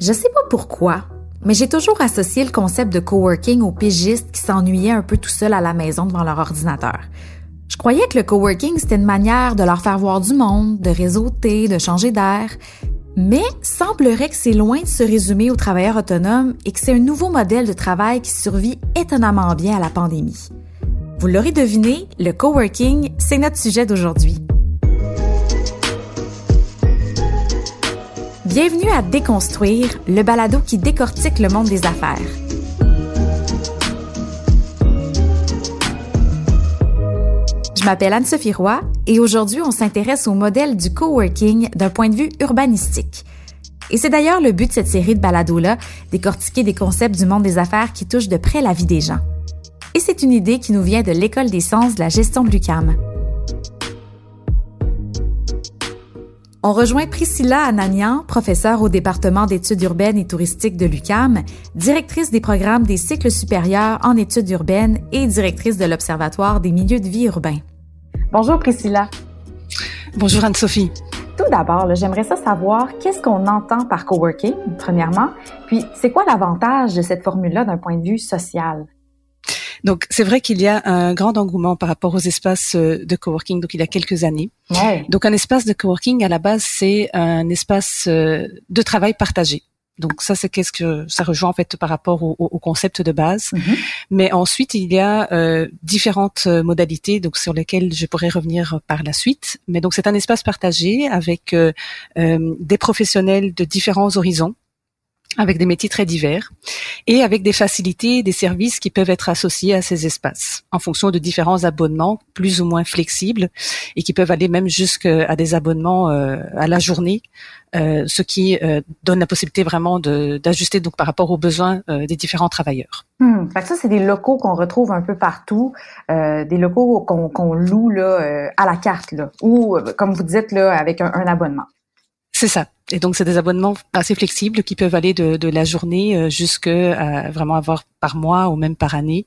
Je sais pas pourquoi, mais j'ai toujours associé le concept de coworking aux pigistes qui s'ennuyaient un peu tout seuls à la maison devant leur ordinateur. Je croyais que le coworking, c'était une manière de leur faire voir du monde, de réseauter, de changer d'air. Mais semblerait que c'est loin de se résumer aux travailleurs autonomes et que c'est un nouveau modèle de travail qui survit étonnamment bien à la pandémie. Vous l'aurez deviné, le coworking, c'est notre sujet d'aujourd'hui. Bienvenue à Déconstruire, le balado qui décortique le monde des affaires. Je m'appelle Anne-Sophie Roy et aujourd'hui on s'intéresse au modèle du coworking d'un point de vue urbanistique. Et c'est d'ailleurs le but de cette série de balados-là, décortiquer des concepts du monde des affaires qui touchent de près la vie des gens. Et c'est une idée qui nous vient de l'École des sciences de la gestion de l'UCAM. On rejoint Priscilla Ananian, professeure au département d'études urbaines et touristiques de l'UCAM, directrice des programmes des cycles supérieurs en études urbaines et directrice de l'Observatoire des milieux de vie urbains. Bonjour Priscilla. Bonjour Anne-Sophie. Tout d'abord, j'aimerais ça savoir qu'est-ce qu'on entend par coworking, premièrement, puis c'est quoi l'avantage de cette formule-là d'un point de vue social? Donc c'est vrai qu'il y a un grand engouement par rapport aux espaces euh, de coworking. Donc il y a quelques années. Donc un espace de coworking à la base c'est un espace euh, de travail partagé. Donc ça, c'est qu'est-ce que ça rejoint en fait par rapport au, au concept de base. Mm-hmm. Mais ensuite, il y a euh, différentes modalités donc sur lesquelles je pourrais revenir par la suite. Mais donc c'est un espace partagé avec euh, des professionnels de différents horizons avec des métiers très divers et avec des facilités des services qui peuvent être associés à ces espaces en fonction de différents abonnements plus ou moins flexibles et qui peuvent aller même jusqu'à des abonnements euh, à la journée, euh, ce qui euh, donne la possibilité vraiment d'ajuster donc par rapport aux besoins des différents travailleurs. Hmm. ça, c'est des locaux qu'on retrouve un peu partout, des locaux qu'on loue là, à la carte là, ou comme vous dites là, avec un abonnement. C'est ça. Et donc, c'est des abonnements assez flexibles qui peuvent aller de, de la journée euh, jusqu'à vraiment avoir par mois ou même par année.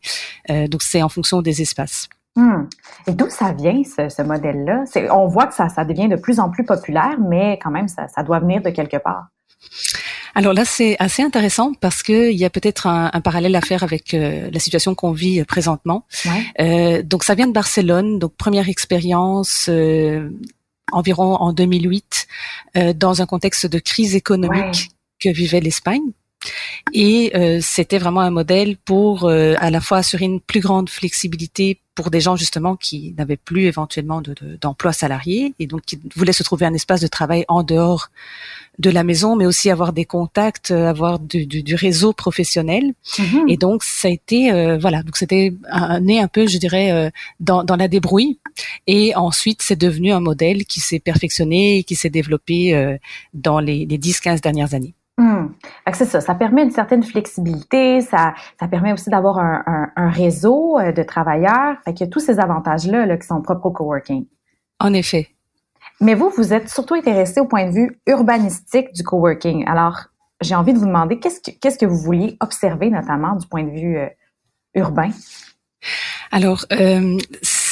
Euh, donc, c'est en fonction des espaces. Hmm. Et d'où ça vient, ce, ce modèle-là? On voit que ça, ça devient de plus en plus populaire, mais quand même, ça, ça doit venir de quelque part. Alors là, c'est assez intéressant parce que il y a peut-être un, un, parallèle à faire avec euh, la situation qu'on vit présentement. Ouais. Euh, donc ça vient de Barcelone, donc première expérience euh, environ en 2008 euh, dans un contexte de crise économique que vivait l'Espagne. Et euh, c'était vraiment un modèle pour euh, à la fois assurer une plus grande flexibilité pour des gens justement qui n'avaient plus éventuellement d'emploi de, salarié et donc qui voulaient se trouver un espace de travail en dehors de la maison, mais aussi avoir des contacts, euh, avoir du, du, du réseau professionnel. Mm-hmm. Et donc ça a été euh, voilà, donc c'était né un peu, je dirais, euh, dans, dans, la débrouille. Et ensuite c'est devenu un modèle qui s'est perfectionné et qui s'est développé dans les, les 10-15 dernières années. Mmh. C'est ça, ça permet une certaine flexibilité, ça, ça permet aussi d'avoir un, un, un, réseau euh, de travailleurs. Fait qu'il y a tous ces avantages-là là, qui sont propres au coworking. En effet. Mais vous, vous êtes surtout intéressé au point de vue urbanistique du coworking. Alors, j'ai envie de vous demander qu'est-ce que, qu'est-ce que vous vouliez observer notamment du point de vue euh, urbain? Alors, euh,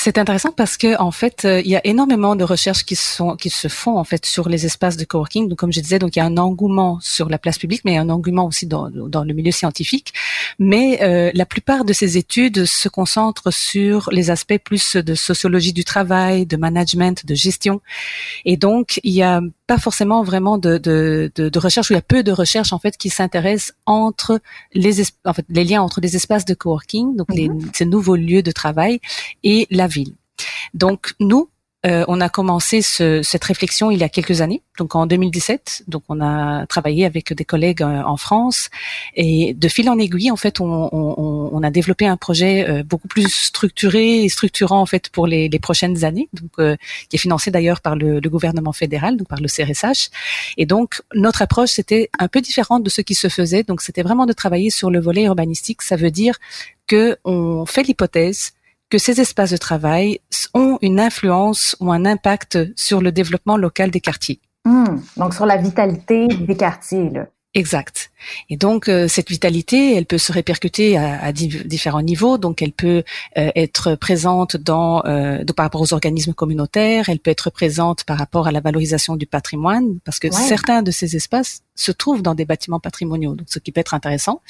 c'est intéressant parce que en fait, euh, il y a énormément de recherches qui se font en fait sur les espaces de coworking. Donc, comme je disais, donc il y a un engouement sur la place publique, mais il y a un engouement aussi dans, dans le milieu scientifique. Mais euh, la plupart de ces études se concentrent sur les aspects plus de sociologie du travail, de management, de gestion. Et donc, il y a pas forcément vraiment de, de, de, de recherche, ou il y a peu de recherches en fait qui s'intéressent entre les en fait les liens entre les espaces de coworking, donc les, mhm. ces nouveaux lieux de travail et la ville. Donc nous, euh, on a commencé ce, cette réflexion il y a quelques années, donc en 2017. Donc on a travaillé avec des collègues euh, en France et de fil en aiguille, en fait, on, on, on a développé un projet euh, beaucoup plus structuré et structurant en fait pour les, les prochaines années, donc qui est financé d'ailleurs par le, le, gouvernement fédéral, donc par le CRSH. Et donc notre approche c'était un peu différente de ce qui se faisait. Donc c'était vraiment de travailler sur le volet urbanistique. Ça veut dire que on fait l'hypothèse que ces espaces de travail ont une influence ou un impact sur le développement local des quartiers. Hmm. donc sur la vitalité des quartiers. Là. Exact. Et donc euh, cette vitalité, elle peut se répercuter à, différents niveaux. Donc elle peut euh, être présente dans euh, par rapport aux organismes communautaires, elle peut être présente par rapport à la valorisation du patrimoine, parce que certains de ces espaces se trouvent dans des bâtiments patrimoniaux, donc ce qui peut être intéressant.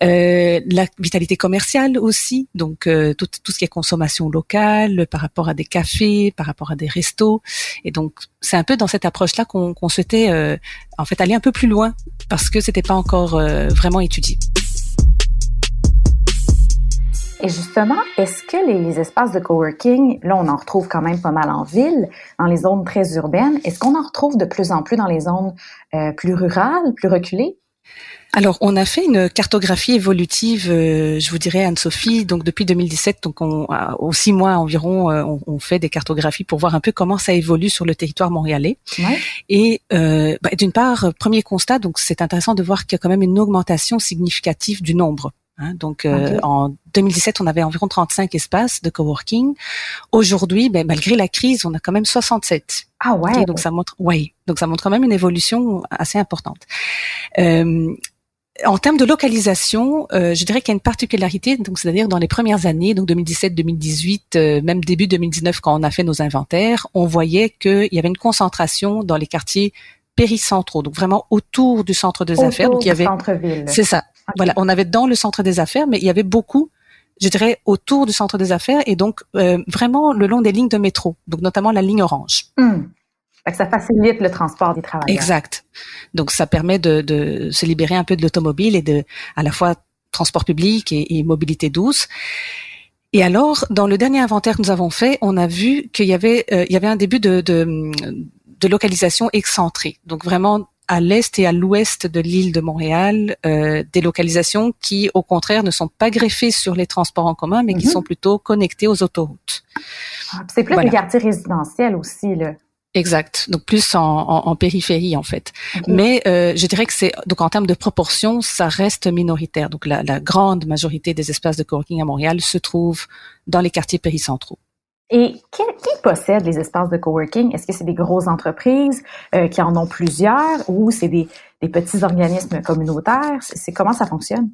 La vitalité commerciale aussi, donc tout, tout ce qui est consommation locale, par rapport à des cafés, par rapport à des restos. Et donc c'est un peu dans cette approche-là qu'on souhaitait en fait aller un peu plus loin parce que c'était pas encore euh, vraiment étudié. Et justement, est-ce que les, espaces de coworking, là, on en retrouve quand même pas mal en ville, dans les zones très urbaines. Est-ce qu'on en retrouve de plus en plus dans les zones euh, plus rurales, plus reculées? Alors, on a fait une cartographie évolutive, euh, je vous dirais, Anne-Sophie. Donc, depuis 2017, donc on, aux six mois environ, euh, on, fait des cartographies pour voir un peu comment ça évolue sur le territoire montréalais. Et euh, bah, d'une part, premier constat, donc c'est intéressant de voir qu'il y a quand même une augmentation significative du nombre. Hein. donc en 2017, on avait environ 35 espaces de coworking. Aujourd'hui, ben, malgré la crise, on a quand même 67. Ah ouais. donc ça montre, ouais, donc ça montre quand même une évolution assez importante. En termes de localisation, euh, je dirais qu'il y a une particularité, donc c'est-à-dire dans les premières années, donc 2017-2018, euh, même début 2019, quand on a fait nos inventaires, on voyait qu'il y avait une concentration dans les quartiers péricentraux, donc vraiment autour du centre des affaires. Donc il y avait, centre-ville. C'est ça. Voilà, on avait dans le centre des affaires, mais il y avait beaucoup, je dirais, autour du centre des affaires et donc euh, vraiment le long des lignes de métro, donc notamment la ligne orange. Hmm ça facilite le transport des travailleurs. Exact. Donc ça permet de, de se libérer un peu de l'automobile et de à la fois transport public et, mobilité douce. Et alors, dans le dernier inventaire que nous avons fait, on a vu qu'il y avait euh, il y avait un début de, de, de localisation excentrée. Donc vraiment à l'est et à l'ouest de l'île de Montréal, euh, des localisations qui, au contraire, ne sont pas greffées sur les transports en commun, mais qui mhm. sont plutôt connectées aux autoroutes. Ah, c'est plus des quartiers résidentiels aussi, là. Exact. Donc plus en, en, périphérie en fait. Mais euh, je dirais que c'est donc en termes de proportion, ça reste minoritaire. Donc la, la, grande majorité des espaces de coworking à Montréal se trouvent dans les quartiers péricentraux. Et qui, qui possède les espaces de coworking? Est-ce que c'est des grosses entreprises euh, qui en ont plusieurs ou c'est des, des petits organismes communautaires? C'est comment ça fonctionne?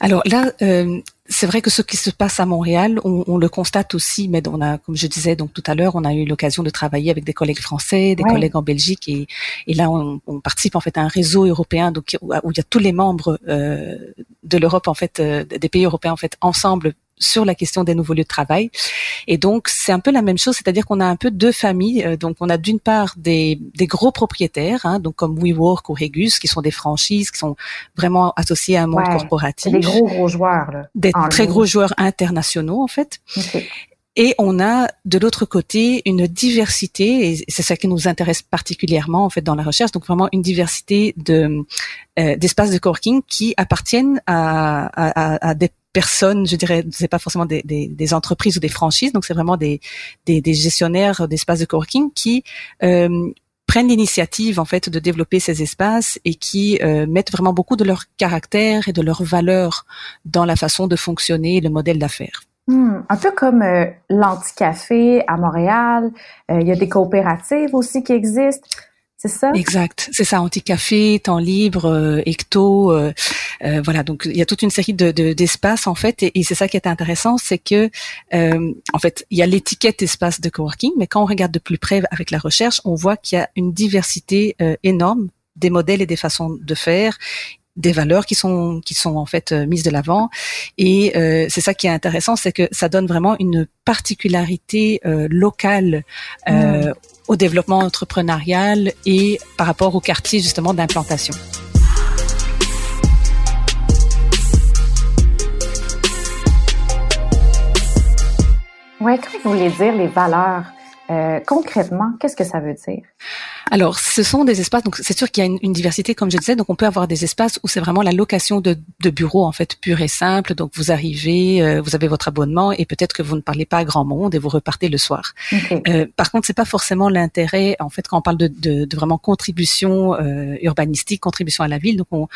Alors là, euh, c'est vrai que ce qui se passe à Montréal, on, on, le constate aussi, mais on a, comme je disais donc tout à l'heure, on a eu l'occasion de travailler avec des collègues français, des collègues en Belgique, et, et là on, on, participe en fait à un réseau européen donc où, il y a tous les membres euh, de l'Europe en fait, euh, des pays européens en fait ensemble sur la question des nouveaux lieux de travail. Et donc, c'est un peu la même chose, c'est-à-dire qu'on a un peu deux familles. Euh, donc, on a d'une part des, des gros propriétaires, hein, donc comme WeWork ou Regus, qui sont des franchises, qui sont vraiment associés à un monde corporatif. Des gros, gros joueurs. Là, des très gros joueurs internationaux, en fait. Et on a de l'autre côté une diversité, et c'est ça qui nous intéresse particulièrement en fait dans la recherche, donc vraiment une diversité de euh, d'espaces de coworking qui appartiennent à, à, à, des personnes, je dirais, c'est pas forcément des, des, des, entreprises ou des franchises, donc c'est vraiment des, des, des gestionnaires d'espaces de coworking qui euh, prennent l'initiative en fait de développer ces espaces et qui euh, mettent vraiment beaucoup de leur caractère et de leur valeur dans la façon de fonctionner le modèle d'affaires. Hmm, un peu comme euh, l'Anticafé à Montréal, euh, il y a des coopératives aussi qui existent. C'est ça? Exact, c'est ça. Anticafé, temps libre, euh, Ecto, euh, voilà. Donc il y a toute une série de d'espaces en fait, et, c'est ça qui est intéressant, c'est que en fait il y a l'étiquette espace de coworking, mais quand on regarde de plus près avec la recherche, on voit qu'il y a une diversité énorme des modèles et des façons de faire des valeurs qui sont qui sont en fait euh, mises de l'avant et euh, c'est ça qui est intéressant c'est que ça donne vraiment une particularité euh, locale mm. au développement entrepreneurial et par rapport au quartier justement d'implantation. Oui, que vous voulez dire les valeurs concrètement, qu'est-ce que ça veut dire? Alors, ce sont des espaces. Donc, c'est sûr qu'il y a une, diversité, comme je disais. Donc, on peut avoir des espaces où c'est vraiment la location de, de bureaux en fait pure et simple. Donc, vous arrivez, euh, vous avez votre abonnement et peut-être que vous ne parlez pas à grand monde et vous repartez le soir. Euh, par contre, c'est pas forcément l'intérêt en fait quand on parle de, de, de vraiment contribution euh, urbanistique, contribution à la ville. Donc, on,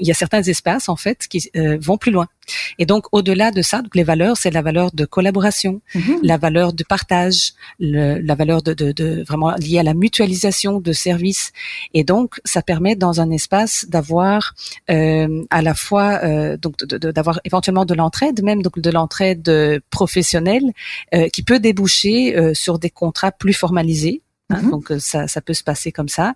il y a certains espaces en fait qui euh, vont plus loin. Et donc, au-delà de ça, donc les valeurs, c'est la valeur de collaboration, mm-hmm. la valeur de partage, le, la valeur de, de, de vraiment liée à la mutualisation de services. Et donc, ça permet dans un espace d'avoir euh, à la fois euh, donc d'avoir éventuellement de l'entraide, même donc de l'entraide professionnelle, euh, qui peut déboucher euh, sur des contrats plus formalisés. Hein, mm-hmm. Donc ça, ça peut se passer comme ça,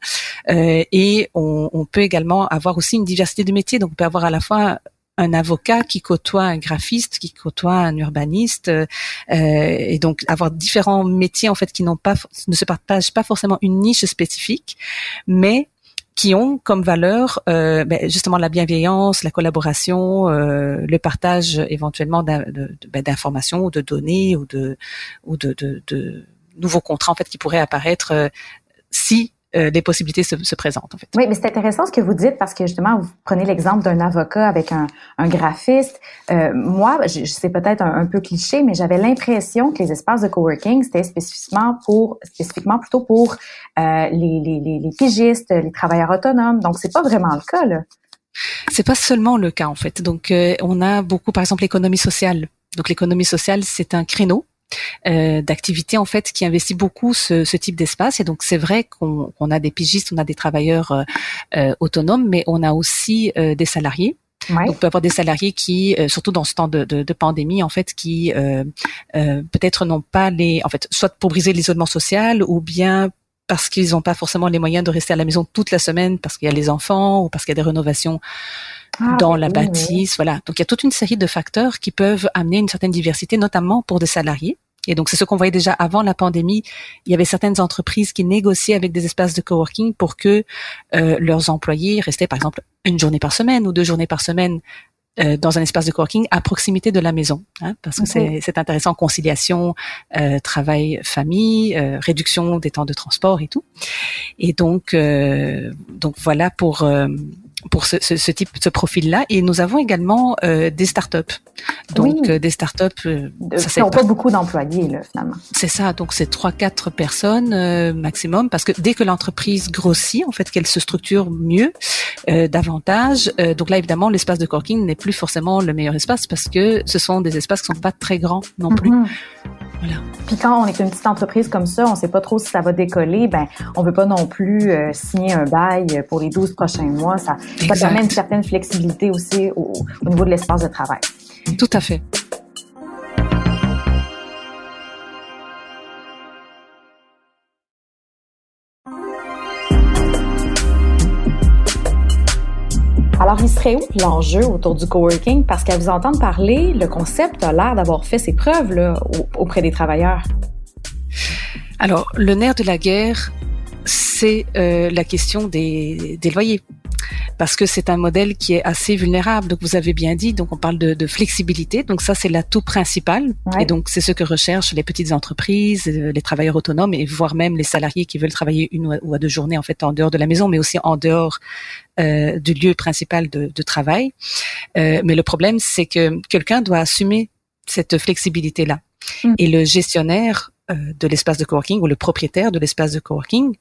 et on, on, peut également avoir aussi une diversité de métiers. Donc on peut avoir à la fois un avocat qui côtoie un graphiste, qui côtoie un urbaniste, euh, et donc avoir différents métiers en fait qui n'ont pas ne se partagent pas forcément une niche spécifique, mais qui ont comme valeur euh, ben, justement la bienveillance, la collaboration, euh, le partage éventuellement ben, d'informations ou de données ou de ou de, de, de, nouveaux contrats en fait qui pourraient apparaître euh, si euh, des possibilités se, se, présentent en fait. Oui, mais c'est intéressant ce que vous dites parce que justement vous prenez l'exemple d'un avocat avec un, un graphiste. Euh, moi, je, c'est peut-être un, peu cliché, mais j'avais l'impression que les espaces de coworking c'était spécifiquement pour spécifiquement plutôt pour euh, les, les, les, les pigistes, les travailleurs autonomes. Donc c'est pas vraiment le cas là. C'est pas seulement le cas en fait. Donc euh, on a beaucoup par exemple l'économie sociale. Donc l'économie sociale c'est un créneau d'activité en fait qui investit beaucoup ce, ce type d'espace. Et donc c'est vrai qu'on a des pigistes, on a des travailleurs euh, euh, autonomes, mais on a aussi des salariés. Donc, on peut avoir des salariés qui, surtout dans ce temps de, de, de pandémie, en fait, qui peut-être n'ont pas les, en fait, soit pour briser l'isolement social ou bien parce qu'ils n'ont pas forcément les moyens de rester à la maison toute la semaine parce qu'il y a les enfants ou parce qu'il y a des rénovations ah, dans la bâtisse, voilà. Donc il y a toute une série de facteurs qui peuvent amener une certaine diversité, notamment pour des salariés. Et donc c'est ce qu'on voyait déjà avant la pandémie. Il y avait certaines entreprises qui négociaient avec des espaces de coworking pour que euh, leurs employés restaient par exemple une journée par semaine ou deux journées par semaine euh, dans un espace de coworking à proximité de la maison, hein, parce que c'est intéressant conciliation, euh, travail, famille, euh, réduction des temps de transport et tout. Et donc donc voilà pour pour ce, ce, ce, type, ce profil-là. Et nous avons également euh, des startups. Donc euh, des startups, euh, ça n'ont pas beaucoup d'employés là, finalement. C'est ça. Donc c'est trois quatre personnes euh, maximum, parce que dès que l'entreprise grossit, en fait, qu'elle se structure mieux, euh, davantage. donc là, évidemment, l'espace de corking n'est plus forcément le meilleur espace parce que ce sont des espaces qui sont pas très grands non plus. Mm-hmm. Voilà. Puis quand on est une petite entreprise comme ça, on sait pas trop si ça va décoller, ben on veut pas non plus signer un bail pour les 12 prochains mois. Ça, ça permet une certaine flexibilité aussi au, niveau de l'espace de travail. Tout à fait. Alors, il serait où l'enjeu autour du coworking? Parce qu'à vous entendre parler, le concept a l'air d'avoir fait ses preuves auprès des travailleurs. Alors, le nerf de la guerre, c'est euh, la question des loyers parce que c'est un modèle qui est assez vulnérable. Donc vous avez bien dit, donc on parle de, de flexibilité. Donc ça c'est l'atout principal. Et donc c'est ce que recherchent les petites entreprises, euh, les travailleurs autonomes et voire même les salariés qui veulent travailler une ou à deux journées en fait en dehors de la maison, mais aussi en dehors euh, du lieu principal de, de travail. Euh, mais le problème c'est que quelqu'un doit assumer cette flexibilité là. Mm. Et le gestionnaire de l'espace de coworking ou le propriétaire de l'espace de coworking,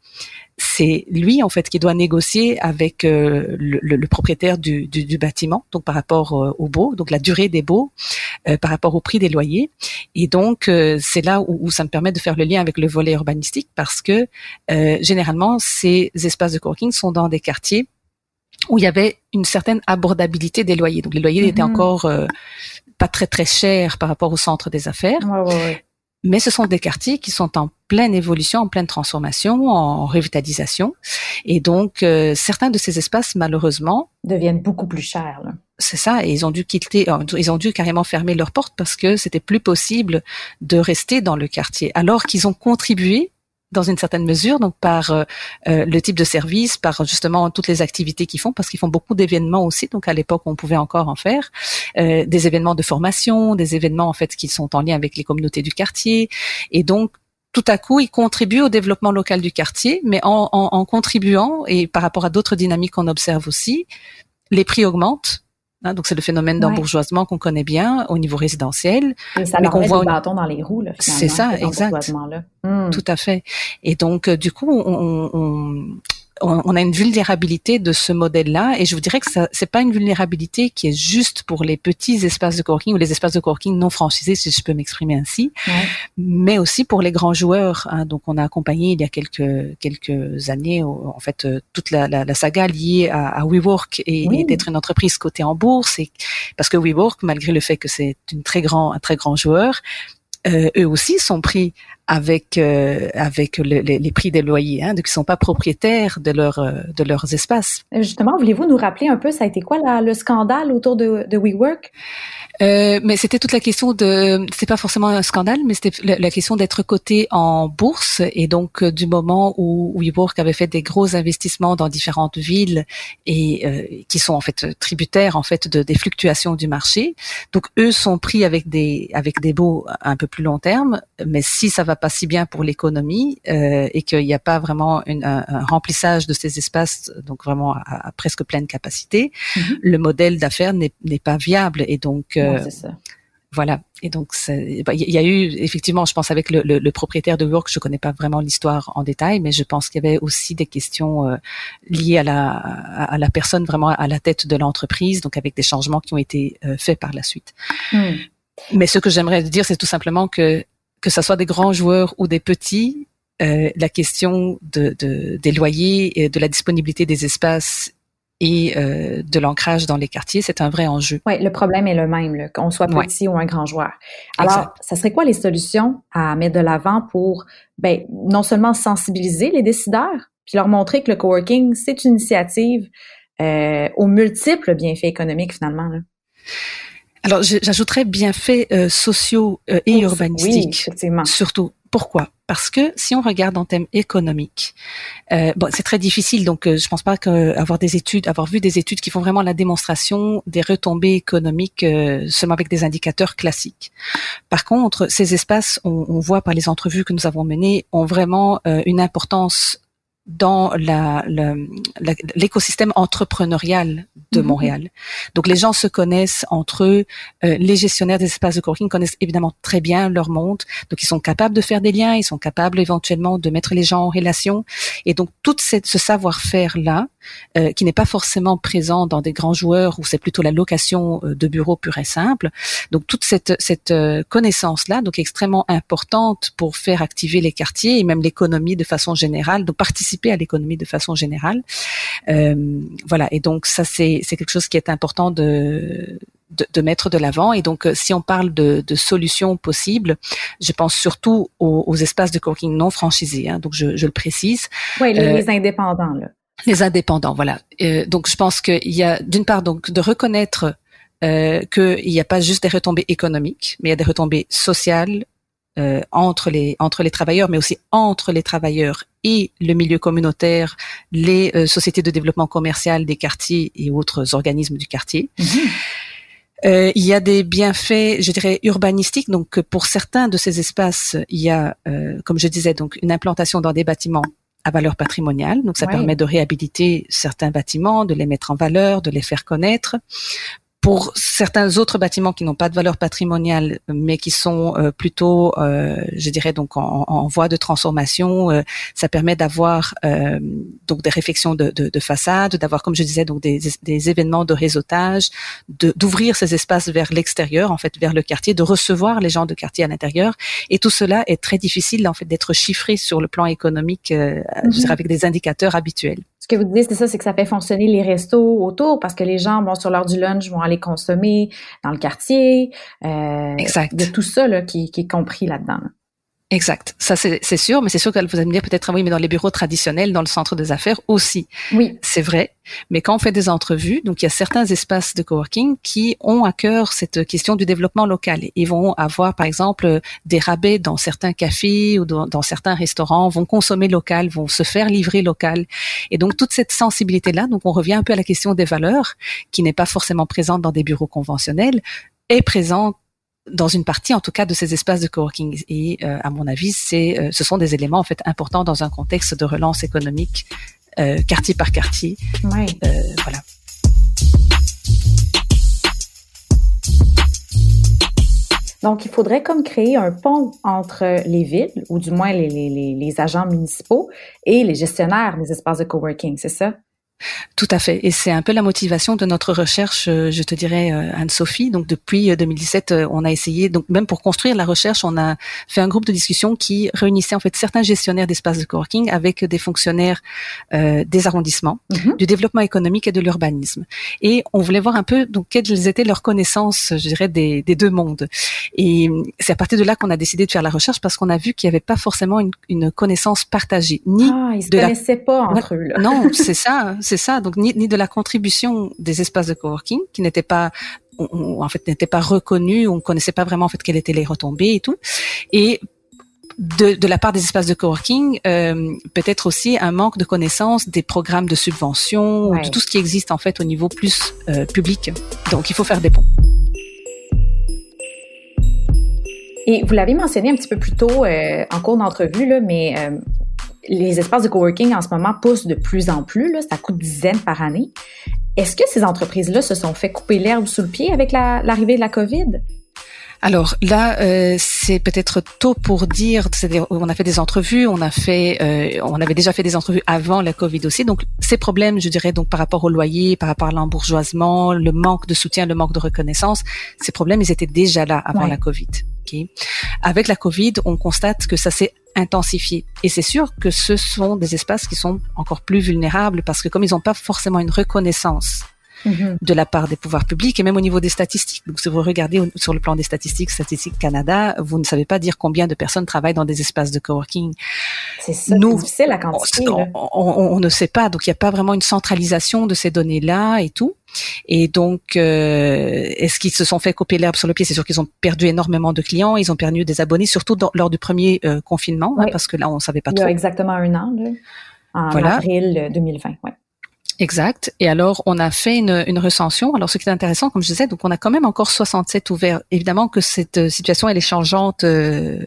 c'est lui en fait qui doit négocier avec euh, le, propriétaire du, bâtiment, donc par rapport euh, au baux, donc la durée des baux, par rapport au prix des loyers. Et donc c'est là où, ça me permet de faire le lien avec le volet urbanistique parce que généralement ces espaces de coworking sont dans des quartiers où il y avait une certaine abordabilité des loyers. Donc les loyers étaient mm-hmm. encore pas très très chers par rapport au centre des affaires. Ouais, mais ce sont des quartiers qui sont en pleine évolution, en pleine transformation, en revitalisation. Et donc, euh, certains de ces espaces, malheureusement, deviennent beaucoup plus chers. C'est ça, et ils ont dû quitter, euh, ils ont dû carrément fermer leurs portes parce que c'était plus possible de rester dans le quartier, alors qu'ils ont contribué dans une certaine mesure, donc par euh, euh, le type de service, par justement toutes les activités qu'ils font, parce qu'ils font beaucoup d'événements aussi. Donc à l'époque, on pouvait encore en faire euh, des événements de formation, des événements en fait qui sont en lien avec les communautés du quartier, et donc tout à coup, ils contribuent au développement local du quartier, mais en, en, en contribuant et par rapport à d'autres dynamiques qu'on observe aussi, les prix augmentent Hein, donc c'est le phénomène d'embourgeoisement qu'on connaît bien au niveau résidentiel, et ça mais qu'on voit bâton dans les roues. C'est ça, exact. Hmm. Tout à fait. Et donc euh, du coup, on, on, on, a une vulnérabilité de ce modèle-là, et je vous dirais que ça c'est pas une vulnérabilité qui est juste pour les petits espaces de coworking ou les espaces de coworking non franchisés, si je peux m'exprimer ainsi, mais aussi pour les grands joueurs. Hein. Donc, on a accompagné il y a quelques quelques années, en fait, euh, toute la, la, la saga liée à, à WeWork et, d'être une entreprise cotée en bourse, et parce que WeWork, malgré le fait que c'est une très grand un très grand joueur, euh, eux aussi sont pris avec euh, avec les prix des loyers, hein, donc ils sont pas propriétaires de leur euh, de leurs espaces. Justement, voulez-vous nous rappeler un peu, ça a été quoi le scandale autour de, de WeWork? Euh, mais c'était toute la question de, c'est pas forcément un scandale, mais c'était la, question d'être coté en bourse et donc euh, du moment où WeWork avait fait des gros investissements dans différentes villes et euh, qui sont en fait tributaires en fait de des fluctuations du marché. Donc eux sont pris avec des avec des baux un peu plus long terme, mais si ça va pas si bien pour l'économie euh, et qu'il n'y a pas vraiment une, un, remplissage de ces espaces, donc vraiment à, presque pleine capacité, mm-hmm. le modèle d'affaires n'est pas viable et donc voilà. Et donc, bah, il y a eu effectivement, je pense, avec le, le, le propriétaire de Work, je connais pas vraiment l'histoire en détail, mais je pense qu'il y avait aussi des questions euh, liées à la, à, la personne vraiment à la tête de l'entreprise, donc avec des changements qui ont été euh, faits par la suite. Hmm. Mais ce que j'aimerais dire, c'est tout simplement que que ce soit des grands joueurs ou des petits, euh, la question de, de, des loyers et de la disponibilité des espaces et euh, de l'ancrage dans les quartiers, c'est un vrai enjeu. Oui, le problème est le même, qu'on soit petit ou un grand joueur. Alors, ça serait quoi les solutions à mettre de l'avant pour, ben, non seulement sensibiliser les décideurs, puis leur montrer que le coworking, c'est une initiative euh, aux multiples bienfaits économiques finalement. Là? Alors, j'ajouterais bienfaits euh, sociaux euh, et urbanistiques, surtout. Pourquoi? Parce que si on regarde en thème économique, euh, bon, c'est très difficile. Donc, euh, je pense pas qu'avoir des études, avoir vu des études qui font vraiment la démonstration des retombées économiques euh, seulement avec des indicateurs classiques. Par contre, ces espaces, on, on voit par les entrevues que nous avons menées, ont vraiment euh, une importance dans l'écosystème entrepreneurial de mhm. Montréal. Donc les gens se connaissent entre eux, euh, les gestionnaires des espaces de coworking connaissent évidemment très bien leur monde, donc ils sont capables de faire des liens, ils sont capables éventuellement de mettre les gens en relation, et donc tout ce savoir-faire là, euh, qui n'est pas forcément présent dans des grands joueurs où c'est plutôt la location euh, de bureaux pur et simple, donc toute cette, cette connaissance là, donc extrêmement importante pour faire activer les quartiers et même l'économie de façon générale, donc participer à l'économie de façon générale. Euh, voilà, et donc ça c'est quelque chose qui est important de de, mettre de l'avant. Et donc, euh, si on parle de, solutions possibles, je pense surtout aux, espaces de coworking non franchisés. Hein, donc, je, le précise. Oui, les, euh, indépendants. Là. Les indépendants, voilà. donc, je pense qu'il y a d'une part donc de reconnaître euh, qu'il n'y a pas juste des retombées économiques, mais il y a des retombées sociales, euh, entre les entre les travailleurs, mais aussi entre les travailleurs et le milieu communautaire, les euh, sociétés de développement commercial des quartiers et autres organismes du quartier. Mhm. Euh, il y a des bienfaits, je dirais, urbanistiques. Donc, pour certains de ces espaces, il y a, comme je disais, donc une implantation dans des bâtiments à valeur patrimoniale. Donc, ça permet de réhabiliter certains bâtiments, de les mettre en valeur, de les faire connaître pour certains autres bâtiments qui n'ont pas de valeur patrimoniale, mais qui sont euh, plutôt, euh, je dirais donc en, en voie de transformation, euh, ça permet d'avoir donc des réflexions de, de, de façade, d'avoir, comme je disais, donc des, des événements de réseautage, d'ouvrir ces espaces vers l'extérieur, en fait, vers le quartier, de recevoir les gens de quartier à l'intérieur. Et tout cela est très difficile en fait d'être chiffré sur le plan économique, je mhm. dirais, avec des indicateurs habituels que vous dites, c'est ça, c'est que ça fait fonctionner les restos autour parce que les gens, bon, sur l'heure du lunch, vont aller consommer dans le quartier. Euh, exact. A tout ça là, qui, qui est compris là-dedans. là dedans Exact. Ça, c'est sûr, mais c'est sûr qu'elle vous allez me dire peut-être, ah oui, mais dans les bureaux traditionnels, dans le centre des affaires aussi. Oui. C'est vrai. Mais quand on fait des entrevues, donc il y a certains espaces de coworking qui ont à cœur cette question du développement local. Ils vont avoir, par exemple, des rabais dans certains cafés ou dans, dans certains restaurants, vont consommer local, vont se faire livrer local. Et donc, toute cette sensibilité-là, donc on revient un peu à la question des valeurs, qui n'est pas forcément présente dans des bureaux conventionnels, est présente dans une partie en tout cas de ces espaces de coworking. Et euh, à mon avis, c'est, euh, ce sont des éléments en fait importants dans un contexte de relance économique euh, quartier par quartier. Ouais. voilà. Donc, il faudrait comme créer un pont entre les villes, ou du moins les, les, les agents municipaux, et les gestionnaires des espaces de coworking, c'est ça? Tout à fait. Et c'est un peu la motivation de notre recherche, euh, je te dirais, euh, Anne-Sophie. Donc depuis 2017, euh, on a essayé, donc même pour construire la recherche, on a fait un groupe de discussion qui réunissait en fait certains gestionnaires d'espaces de coworking avec des fonctionnaires des arrondissements, mhm. du développement économique et de l'urbanisme. Et on voulait voir un peu donc quelles étaient leurs connaissances, je dirais, des, des deux mondes. Et c'est à partir de là qu'on a décidé de faire la recherche parce qu'on a vu qu'il n'y avait pas forcément une, une connaissance partagée, ni ah, ils se connaissaient pas entre eux. Là. Non, c'est ça c'est ça. Donc ni, ni de la contribution des espaces de coworking qui n'étaient pas en fait n'étaient pas reconnus, on connaissait pas vraiment en fait quelles étaient les retombées et tout. Et de, de la part des espaces de coworking, euh, peut-être aussi un manque de connaissance des programmes de subvention, de tout ce qui existe en fait au niveau plus euh, public. Donc il faut faire des ponts. Et vous l'avez mentionné un petit peu plus tôt euh, en cours d'entrevue, mais euh, les espaces de coworking en ce moment poussent de plus en plus, là, ça coûte dizaines par année. Est-ce que ces entreprises-là se sont fait couper l'herbe sous le pied avec l'arrivée de la COVID? Alors là, euh, c'est peut-être tôt pour dire. C'est-à-dire, on a fait des entrevues, on a fait, euh, on avait déjà fait des entrevues avant la Covid aussi. Donc ces problèmes, je dirais, donc par rapport au loyer, par rapport à l'embourgeoisement, le manque de soutien, le manque de reconnaissance, ces problèmes, ils étaient déjà là avant la Covid. Avec la Covid, on constate que ça s'est intensifié. Et c'est sûr que ce sont des espaces qui sont encore plus vulnérables parce que comme ils n'ont pas forcément une reconnaissance Mhm. de la part des pouvoirs publics et même au niveau des statistiques. Donc, si vous regardez sur le plan des statistiques, Statistiques Canada, vous ne savez pas dire combien de personnes travaillent dans des espaces de coworking. C'est ça, Nous, difficile la quantité. On, ne sait pas, donc il n'y a pas vraiment une centralisation de ces données-là et tout. Et donc, euh, est-ce qu'ils se sont fait couper l'herbe sur le pied? C'est sûr qu'ils ont perdu énormément de clients, ils ont perdu des abonnés, surtout lors du premier euh, confinement, hein, parce que là, on savait pas trop. Il y a exactement un an, là, en avril 2020. Ouais. Exact. Et alors, on a fait une, une, recension. Alors, ce qui est intéressant, comme je disais, donc on a quand même encore 67 ouverts. Évidemment que cette euh, situation, elle est changeante. Euh,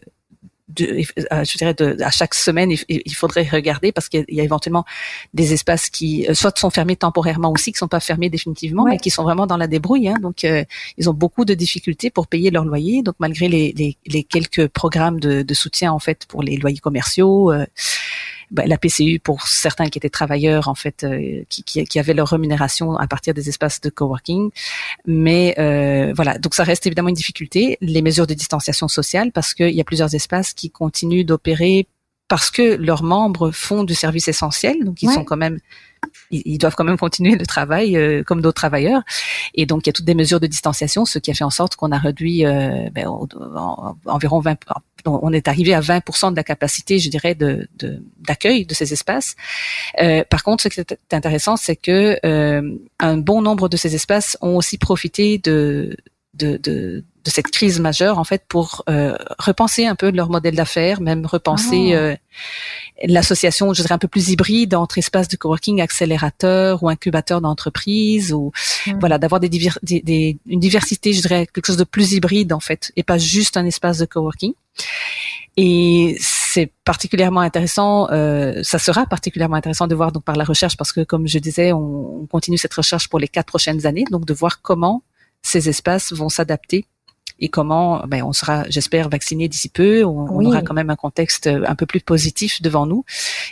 de, euh, je dirais de, à chaque semaine, il, faudrait regarder parce qu'il y a éventuellement des espaces qui soit sont fermés temporairement aussi, qui sont pas fermés définitivement, mais qui sont vraiment dans la débrouille. Hein. Donc, ils ont beaucoup de difficultés pour payer leur loyer. Donc, malgré les, les, les quelques programmes de, de, soutien en fait pour les loyers commerciaux, bah, la PCU pour certains qui étaient travailleurs en fait, euh, qui, qui, qui, avaient leur rémunération à partir des espaces de coworking. Mais euh, voilà, donc ça reste évidemment une difficulté. Les mesures de distanciation sociale parce qu'il y a plusieurs espaces qui continuent d'opérer parce que leurs membres font du service essentiel, donc ils sont quand même ils, doivent quand même continuer le travail euh, comme d'autres travailleurs. Et donc, il y a toutes des mesures de distanciation, ce qui a fait en sorte qu'on a réduit euh, ben, environ 20, on est arrivé à 20% de la capacité, je dirais, d'accueil de, ces espaces. Euh, par contre, ce qui est intéressant, c'est que un bon nombre de ces espaces ont aussi profité de, de, de de cette crise majeure en fait pour euh, repenser un peu leur modèle d'affaires, même repenser ah. euh, l'association, je dirais un peu plus hybride entre espace de coworking, accélérateur ou incubateur d'entreprise ou voilà d'avoir des, des, une diversité, je dirais quelque chose de plus hybride en fait et pas juste un espace de coworking. Et c'est particulièrement intéressant, euh, ça sera particulièrement intéressant de voir donc par la recherche parce que comme je disais, on, on continue cette recherche pour les quatre prochaines années, donc de voir comment ces espaces vont s'adapter et comment ben, on sera, j'espère, vacciné d'ici peu, on, on, aura quand même un contexte euh, un peu plus positif devant nous,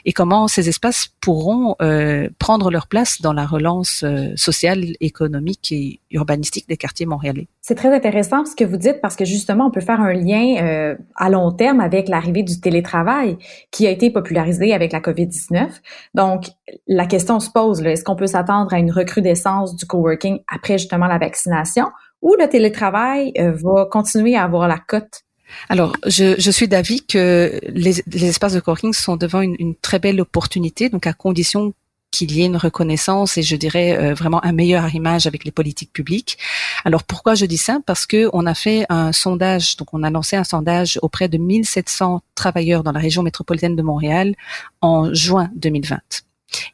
et comment ces espaces pourront euh, prendre leur place dans la relance euh, sociale, économique et urbanistique des quartiers montréalais. C'est très intéressant ce que vous dites parce que justement, on peut faire un lien euh, à long terme avec l'arrivée du télétravail qui a été popularisé avec la COVID-19. Donc, la question se pose, est-ce qu'on peut s'attendre à une recrudescence du coworking après justement la vaccination? Ou le télétravail euh, va continuer à avoir la cote? Alors, je, je suis d'avis que les, les, espaces de coworking sont devant une, une, très belle opportunité, donc à condition qu'il y ait une reconnaissance et je dirais euh, vraiment un meilleur arrimage avec les politiques publiques. Alors pourquoi je dis ça? Parce que on a fait un sondage, donc on a lancé un sondage auprès de 1700 travailleurs dans la région métropolitaine de Montréal en juin 2020.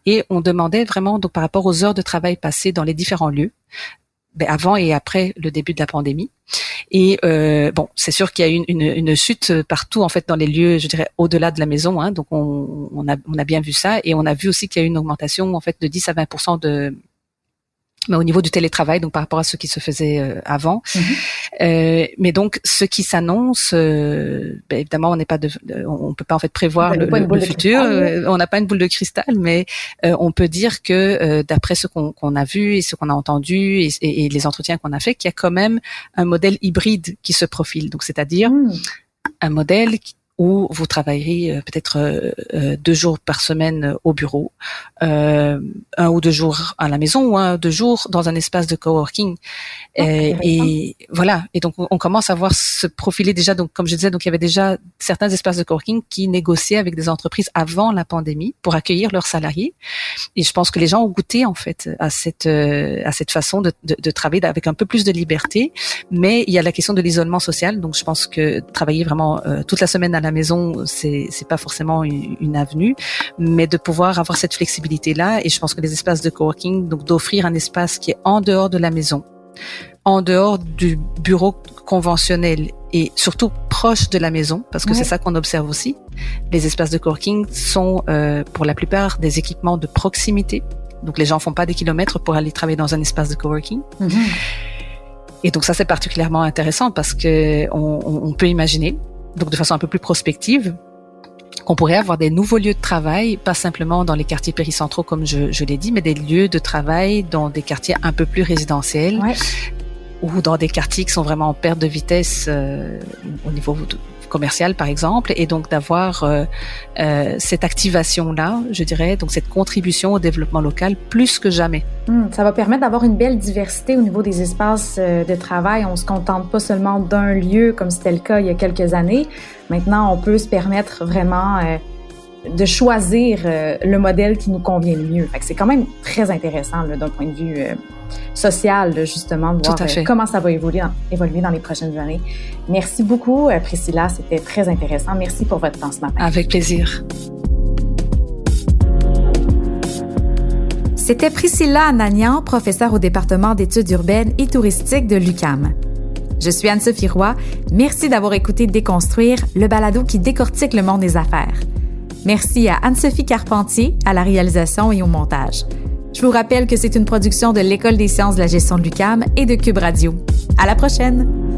Et on demandait vraiment donc par rapport aux heures de travail passées dans les différents lieux, ben, avant et après le début de la pandémie. Et euh, bon, c'est sûr qu'il y a une, une, une, chute partout en fait dans les lieux, je dirais au-delà de la maison. Hein, donc on, on, a, on a bien vu ça et on a vu aussi qu'il y a eu une augmentation en fait de 10 à 20 de mais au niveau du télétravail, donc par rapport à ce qui se faisait euh, avant. Mhm. Euh, mais donc, ce qui s'annonce, euh, ben, évidemment, on n'est pas de, on peut pas en fait prévoir le, futur. on n'a pas une boule de cristal, mais on peut dire que d'après ce qu'on a vu et ce qu'on a entendu et, les entretiens qu'on a fait, qu'il y a quand même un modèle hybride qui se profile. Donc, c'est-à-dire hmm. un modèle qui où vous travaillerez euh, peut-être euh, euh, deux jours par semaine au bureau, un ou deux jours à la maison ou un ou deux jours dans un espace de coworking. et, et voilà. Et donc on commence à voir se profiler déjà. Donc comme je disais, donc il y avait déjà certains espaces de coworking qui négociaient avec des entreprises avant la pandémie pour accueillir leurs salariés. Et je pense que les gens ont goûté en fait à cette à cette façon de, de, de travailler avec un peu plus de liberté. Mais il y a la question de l'isolement social. Donc je pense que travailler vraiment toute la semaine à la maison, c'est c'est pas forcément une, avenue, mais de pouvoir avoir cette flexibilité là. Et je pense que les espaces de coworking, donc d'offrir un espace qui est en dehors de la maison, en dehors du bureau conventionnel et surtout proche de la maison, parce que c'est ça qu'on observe aussi. Les espaces de coworking sont euh, pour la plupart des équipements de proximité. Donc les gens font pas des kilomètres pour aller travailler dans un espace de coworking. Mm-hmm. Et donc ça c'est particulièrement intéressant parce que on, on peut imaginer donc de façon un peu plus prospective, qu'on pourrait avoir des nouveaux lieux de travail, pas simplement dans les quartiers péricentraux comme je, je l'ai dit, mais des lieux de travail dans des quartiers un peu plus résidentiels ou dans des quartiers qui sont vraiment en perte de vitesse euh, au niveau commercial par exemple, et donc d'avoir euh, euh, cette activation-là, je dirais, donc cette contribution au développement local plus que jamais. Hmm, ça va permettre d'avoir une belle diversité au niveau des espaces euh, de travail. On se contente pas seulement d'un lieu comme c'était le cas il y a quelques années. Maintenant, on peut se permettre vraiment de choisir le modèle qui nous convient le mieux. c'est quand même très intéressant d'un point de vue euh, social, justement, de voir euh, comment ça va évoluer, évoluer dans les prochaines années. Merci beaucoup, Priscilla. C'était très intéressant. Merci pour votre temps ce matin. Avec plaisir. C'était Priscilla Ananian, professeure au département d'études urbaines et touristiques de l'UCAM. Je suis Anne-Sophie Roy. Merci d'avoir écouté Déconstruire, le balado qui décortique le monde des affaires. Merci à Anne-Sophie Carpentier à la réalisation et au montage. Je vous rappelle que c'est une production de l'École des sciences de la gestion de l'UCAM et de Cube Radio. À la prochaine!